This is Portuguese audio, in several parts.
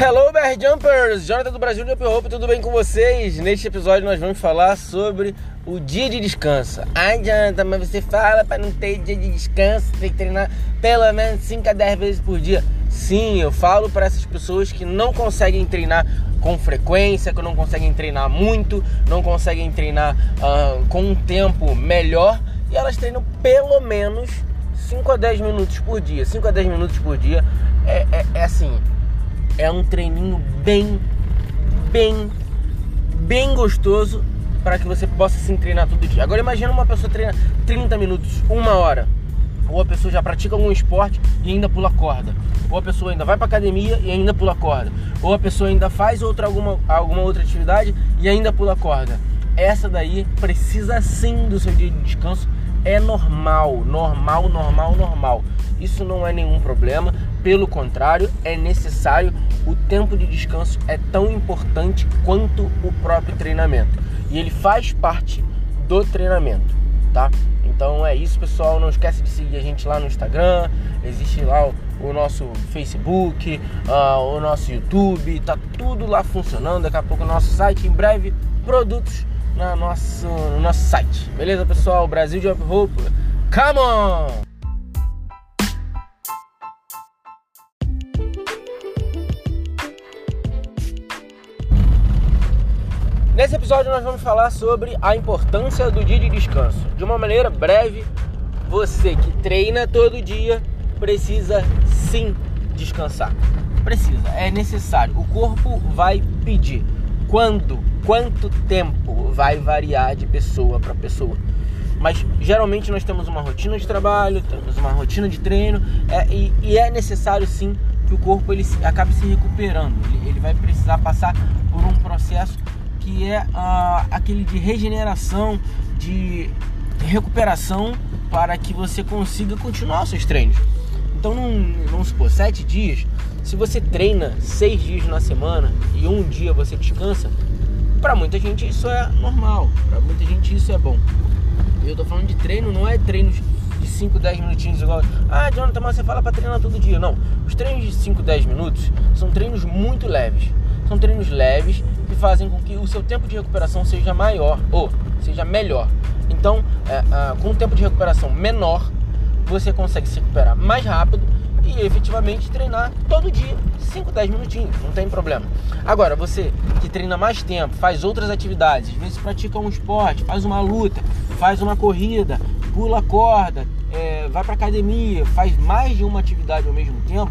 Hello, Bear Jumpers! Jonathan do Brasil Jump Hope, tudo bem com vocês? Neste episódio nós vamos falar sobre o dia de descanso. Ai, Jonathan, mas você fala para não ter dia de descanso, tem que treinar pelo menos 5 a 10 vezes por dia. Sim, eu falo para essas pessoas que não conseguem treinar com frequência, que não conseguem treinar muito, não conseguem treinar uh, com um tempo melhor e elas treinam pelo menos 5 a 10 minutos por dia. 5 a 10 minutos por dia é, é, é assim é um treininho bem, bem, bem gostoso para que você possa se treinar todo dia. Agora imagina uma pessoa treina 30 minutos, uma hora. Ou a pessoa já pratica algum esporte e ainda pula corda. Ou a pessoa ainda vai para academia e ainda pula corda. Ou a pessoa ainda faz outra alguma, alguma outra atividade e ainda pula corda. Essa daí precisa sim do seu dia de descanso. É normal, normal, normal, normal. Isso não é nenhum problema. Pelo contrário, é necessário o tempo de descanso é tão importante quanto o próprio treinamento. E ele faz parte do treinamento, tá? Então é isso, pessoal. Não esquece de seguir a gente lá no Instagram. Existe lá o, o nosso Facebook, uh, o nosso YouTube. Tá tudo lá funcionando. Daqui a pouco o nosso site. Em breve, produtos na nosso, no nosso site. Beleza, pessoal? Brasil Jump Hope. Come on! Nesse episódio nós vamos falar sobre a importância do dia de descanso. De uma maneira breve, você que treina todo dia precisa sim descansar. Precisa, é necessário. O corpo vai pedir. Quando, quanto tempo vai variar de pessoa para pessoa. Mas geralmente nós temos uma rotina de trabalho, temos uma rotina de treino é, e, e, é necessário sim que o corpo ele acabe se recuperando. Ele, ele vai precisar passar por um processo que é aquele de regeneração, de recuperação para que você consiga continuar os seus treinos. Então, num, vamos supor, sete dias, se você treina seis dias na semana e um dia você descansa, para muita gente isso é normal, para muita gente isso é bom. Eu tô falando de treino, não é treinos de 5, 10 minutinhos igual. Ah, Jonathan, mas você fala para treinar todo dia. Não. Os treinos de 5, 10 minutos são treinos muito leves. São treinos leves que fazem com que o seu tempo de recuperação seja maior ou seja melhor. Então, é, é, com um tempo de recuperação menor, você consegue se recuperar mais rápido e efetivamente treinar todo dia, 5, 10 minutinhos, não tem problema. Agora, você que treina mais tempo, faz outras atividades, às vezes pratica um esporte, faz uma luta, faz uma corrida, pula corda, é, vai para academia, faz mais de uma atividade ao mesmo tempo,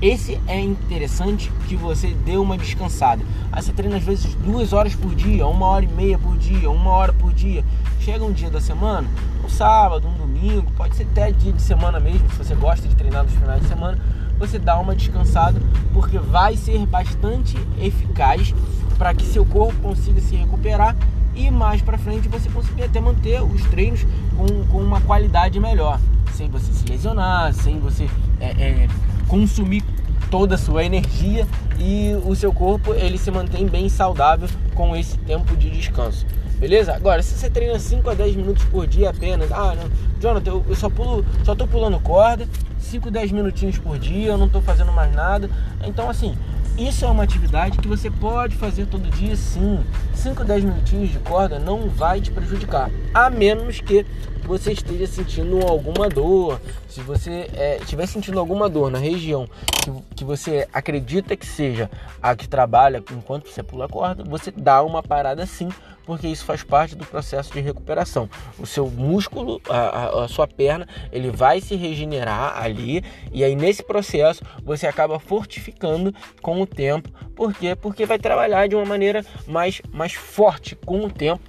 esse é interessante que você dê uma descansada. Aí você treina às vezes duas horas por dia, uma hora e meia por dia, uma hora por dia. Chega um dia da semana, um sábado, um domingo, pode ser até dia de semana mesmo, se você gosta de treinar nos finais de semana, você dá uma descansada, porque vai ser bastante eficaz para que seu corpo consiga se recuperar e mais para frente você conseguir até manter os treinos com, com uma qualidade melhor, sem você se lesionar, sem você é, é, consumir toda a sua energia e o seu corpo ele se mantém bem saudável com esse tempo de descanso. Beleza? Agora, se você treina 5 a 10 minutos por dia apenas, ah, não, Jonathan, eu, eu só pulo, só tô pulando corda, 5, 10 minutinhos por dia, eu não tô fazendo mais nada. Então, assim, isso é uma atividade que você pode fazer todo dia, sim. 5, 10 minutinhos de corda não vai te prejudicar, a menos que você esteja sentindo alguma dor, se você é, estiver sentindo alguma dor na região que, que você acredita que seja a que trabalha enquanto você pula a corda, você dá uma parada sim, porque isso faz parte do processo de recuperação. O seu músculo, a, a, sua perna, ele vai se regenerar ali e aí nesse processo você acaba fortificando com o tempo. Por quê? Porque vai trabalhar de uma maneira mais, mais forte com o tempo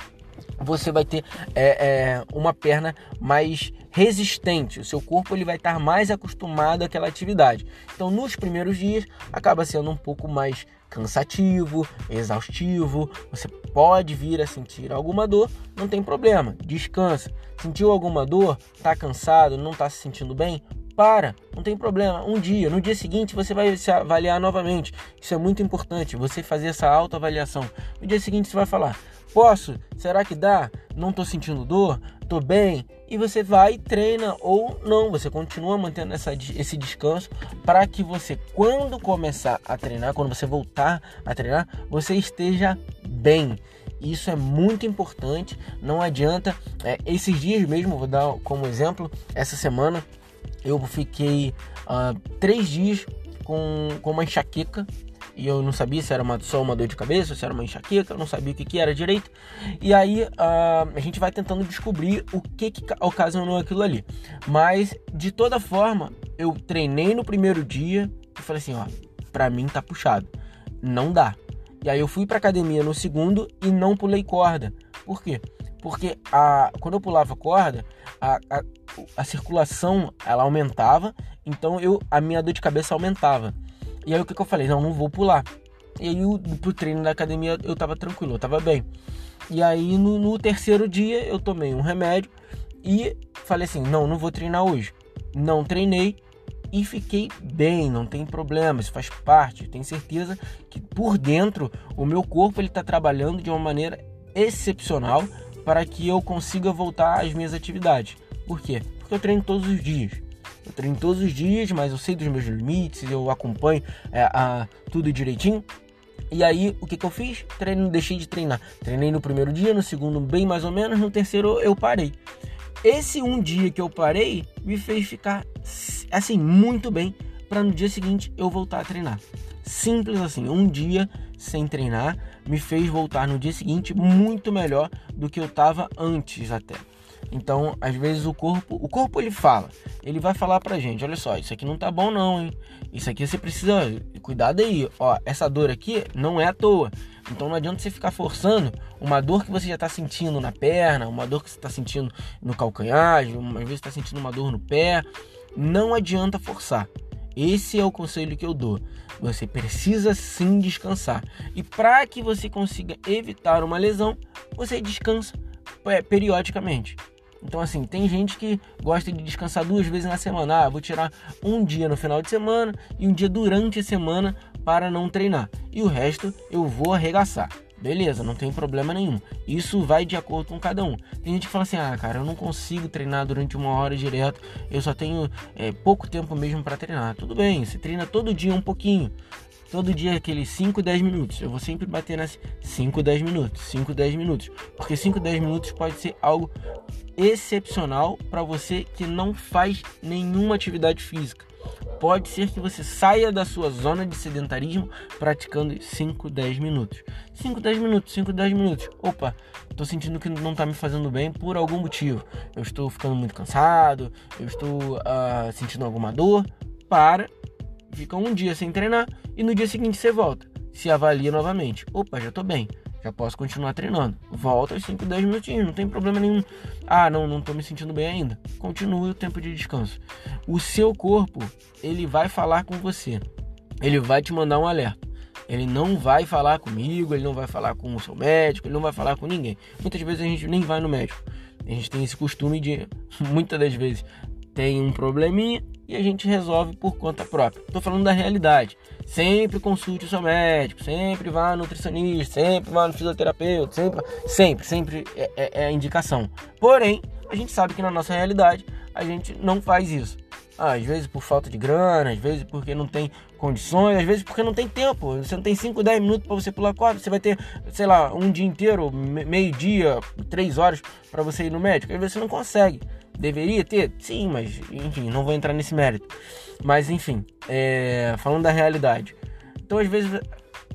você vai ter é, é, uma perna mais resistente. O seu corpo ele vai estar mais acostumado àquela atividade. Então, nos primeiros dias, acaba sendo um pouco mais cansativo, exaustivo. Você pode vir a sentir alguma dor, não tem problema, descansa. Sentiu alguma dor? Está cansado? Não está se sentindo bem? para, não tem problema. Um dia, no dia seguinte você vai se avaliar novamente. Isso é muito importante, você fazer essa autoavaliação. No dia seguinte você vai falar: Posso? Será que dá? Não tô sentindo dor? Tô bem? E você vai, treina ou não, você continua mantendo essa, esse descanso para que você, quando começar a treinar, quando você voltar a treinar, você esteja bem. Isso é muito importante. Não adianta. É, esses dias mesmo, vou dar como exemplo, essa semana eu fiquei uh, três dias com, com uma enxaqueca e eu não sabia se era uma, só uma dor de cabeça, se era uma enxaqueca, eu não sabia o que, que era direito. E aí uh, a gente vai tentando descobrir o que, que ocasionou aquilo ali. Mas de toda forma, eu treinei no primeiro dia e falei assim: ó, pra mim tá puxado, não dá. E aí eu fui pra academia no segundo e não pulei corda. Por quê? Porque a, quando eu pulava corda, a, a, a circulação ela aumentava, então eu, a minha dor de cabeça aumentava. E aí o que, que eu falei? Não, não vou pular. E aí o, pro treino da academia eu tava tranquilo, eu tava bem. E aí no, no terceiro dia eu tomei um remédio e falei assim: não, não vou treinar hoje. Não treinei e fiquei bem, não tem problema, isso faz parte. Tenho certeza que por dentro o meu corpo ele está trabalhando de uma maneira excepcional para que eu consiga voltar às minhas atividades. Por quê? Porque eu treino todos os dias. Eu treino todos os dias, mas eu sei dos meus limites, eu acompanho é, a, tudo direitinho. E aí, o que, que eu fiz? Treino, deixei de treinar. Treinei no primeiro dia, no segundo, bem mais ou menos, no terceiro, eu parei. Esse um dia que eu parei me fez ficar assim muito bem para no dia seguinte eu voltar a treinar. Simples assim, um dia sem treinar me fez voltar no dia seguinte muito melhor do que eu estava antes até. Então, às vezes o corpo, o corpo ele fala, ele vai falar pra gente, olha só, isso aqui não tá bom não, hein? Isso aqui você precisa, cuidado aí, ó, essa dor aqui não é à toa. Então não adianta você ficar forçando uma dor que você já está sentindo na perna, uma dor que você está sentindo no calcanhar, uma vez está sentindo uma dor no pé. Não adianta forçar. Esse é o conselho que eu dou. Você precisa sim descansar. E para que você consiga evitar uma lesão, você descansa é, periodicamente. Então, assim, tem gente que gosta de descansar duas vezes na semana. Ah, vou tirar um dia no final de semana e um dia durante a semana para não treinar. E o resto eu vou arregaçar. Beleza, não tem problema nenhum. Isso vai de acordo com cada um. Tem gente que fala assim: ah, cara, eu não consigo treinar durante uma hora direto, eu só tenho é, pouco tempo mesmo para treinar. Tudo bem, você treina todo dia um pouquinho. Todo dia aqueles 5, 10 minutos. Eu vou sempre bater nas 5, 10 minutos, 5, 10 minutos. Porque 5, 10 minutos pode ser algo excepcional para você que não faz nenhuma atividade física pode ser que você saia da sua zona de sedentarismo praticando 5, 10 minutos. 5, 10 minutos, 5, 10 minutos. Opa, estou sentindo que não está me fazendo bem por algum motivo. Eu estou ficando muito cansado, eu estou uh, sentindo alguma dor. Para, fica um dia sem treinar e no dia seguinte você volta. Se avalia novamente. Opa, já estou bem já posso continuar treinando. Volta aos 5, 10 minutinhos, não tem problema nenhum. Ah, não, não tô me sentindo bem ainda. Continue o tempo de descanso. O seu corpo, ele vai falar com você. Ele vai te mandar um alerta. Ele não vai falar comigo, ele não vai falar com o seu médico, ele não vai falar com ninguém. Muitas vezes a gente nem vai no médico. A gente tem esse costume de, muitas das vezes, tem um probleminha e a gente resolve por conta própria. Estou falando da realidade. Sempre consulte o seu médico, sempre vá no nutricionista, sempre vá no fisioterapeuta, sempre, sempre, sempre é, é, é indicação. Porém, a gente sabe que na nossa realidade a gente não faz isso. Ah, às vezes por falta de grana, às vezes porque não tem condições, às vezes porque não tem tempo. Você não tem 5, 10 minutos para você pular corda, você vai ter, sei lá, um dia inteiro, meio dia, três horas para você ir no médico. Às vezes você não consegue. Deveria ter? Sim, mas enfim, não vou entrar nesse mérito. Mas enfim, é, falando da realidade. Então, às vezes,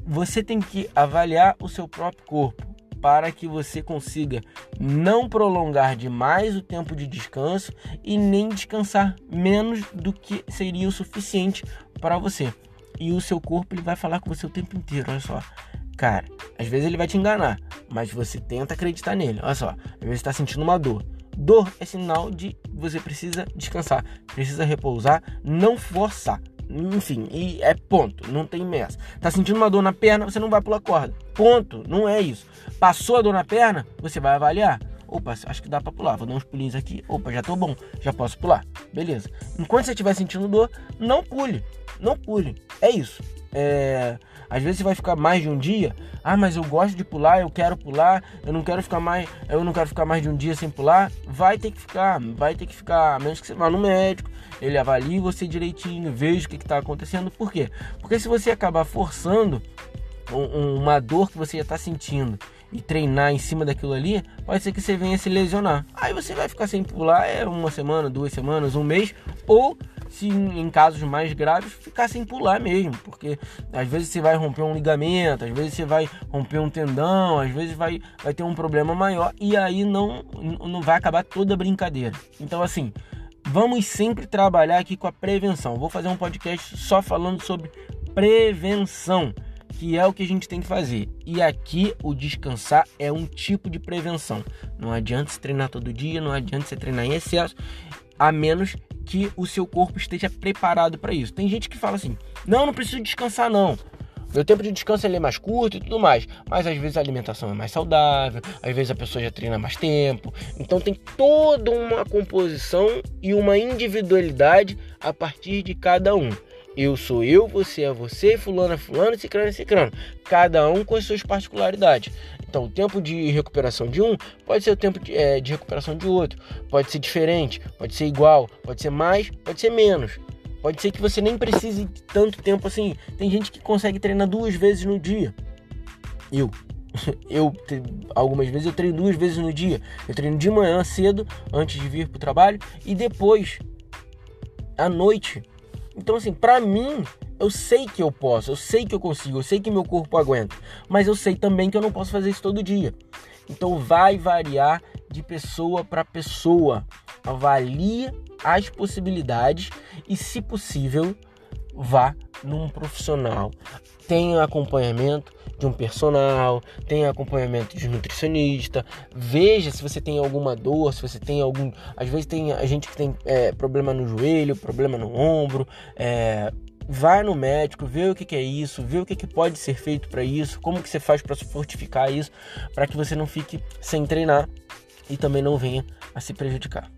você tem que avaliar o seu próprio corpo para que você consiga não prolongar demais o tempo de descanso e nem descansar menos do que seria o suficiente para você. E o seu corpo ele vai falar com você o tempo inteiro, olha só. Cara, às vezes ele vai te enganar, mas você tenta acreditar nele. Olha só, às vezes está sentindo uma dor. Dor é sinal de você precisa descansar, precisa repousar, não forçar. Enfim, e é ponto, não tem messa. Tá sentindo uma dor na perna, você não vai pular corda. Ponto, não é isso. Passou a dor na perna, você vai avaliar. Opa, acho que dá para pular. Vou dar uns pulinhos aqui. Opa, já tô bom. Já posso pular. Beleza. Enquanto você estiver sentindo dor, não pule. Não pule. É isso. É... Às vezes você vai ficar mais de um dia. Ah, mas eu gosto de pular, eu quero pular, eu não quero ficar mais, eu não quero ficar mais de um dia sem pular. Vai ter que ficar, vai ter que ficar, a menos que você vá no médico, ele avalie você direitinho, veja o que está acontecendo. Por quê? Porque se você acabar forçando uma dor que você já está sentindo e treinar em cima daquilo ali, pode ser que você venha se lesionar. Aí você vai ficar sem pular é uma semana, duas semanas, um mês, ou se em casos mais graves ficar sem pular mesmo, porque às vezes você vai romper um ligamento, às vezes você vai romper um tendão, às vezes vai, vai ter um problema maior e aí não, não vai acabar toda a brincadeira. Então assim, vamos sempre trabalhar aqui com a prevenção. Vou fazer um podcast só falando sobre prevenção que é o que a gente tem que fazer. E aqui o descansar é um tipo de prevenção. Não adianta se treinar todo dia, não adianta você treinar em excesso, a menos que o seu corpo esteja preparado para isso. Tem gente que fala assim: "Não, não preciso descansar não". Meu tempo de descanso é mais curto e tudo mais, mas às vezes a alimentação é mais saudável, às vezes a pessoa já treina mais tempo. Então tem toda uma composição e uma individualidade a partir de cada um. Eu sou eu, você é você, fulano é fulano, cicrano é cicrano. Cada um com as suas particularidades. Então, o tempo de recuperação de um pode ser o tempo de, é, de recuperação de outro. Pode ser diferente, pode ser igual, pode ser mais, pode ser menos. Pode ser que você nem precise de tanto tempo assim. Tem gente que consegue treinar duas vezes no dia. Eu. Eu, algumas vezes, eu treino duas vezes no dia. Eu treino de manhã cedo, antes de vir para o trabalho, e depois, à noite, então, assim, para mim, eu sei que eu posso, eu sei que eu consigo, eu sei que meu corpo aguenta, mas eu sei também que eu não posso fazer isso todo dia. Então, vai variar de pessoa para pessoa. Avalie as possibilidades e, se possível, vá num profissional. Tenha acompanhamento de um personal, tenha acompanhamento de um nutricionista, veja se você tem alguma dor, se você tem algum. Às vezes tem a gente que tem é, problema no joelho, problema no ombro. É, vai no médico, vê o que, que é isso, vê o que, que pode ser feito para isso, como que você faz para fortificar isso, para que você não fique sem treinar e também não venha a se prejudicar.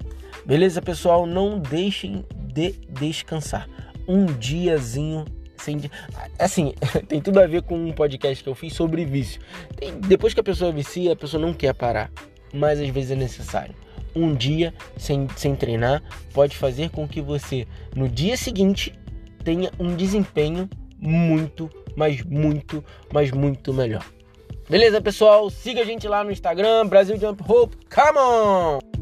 Beleza, pessoal? Não deixem de descansar. Um diazinho sem. Assim, tem tudo a ver com um podcast que eu fiz sobre vício. Tem, depois que a pessoa vicia, a pessoa não quer parar, mas às vezes é necessário. Um dia sem, sem treinar pode fazer com que você, no dia seguinte, tenha um desempenho muito, mas muito, mas muito melhor. Beleza, pessoal? Siga a gente lá no Instagram, Brasil Jump Hope. Come on!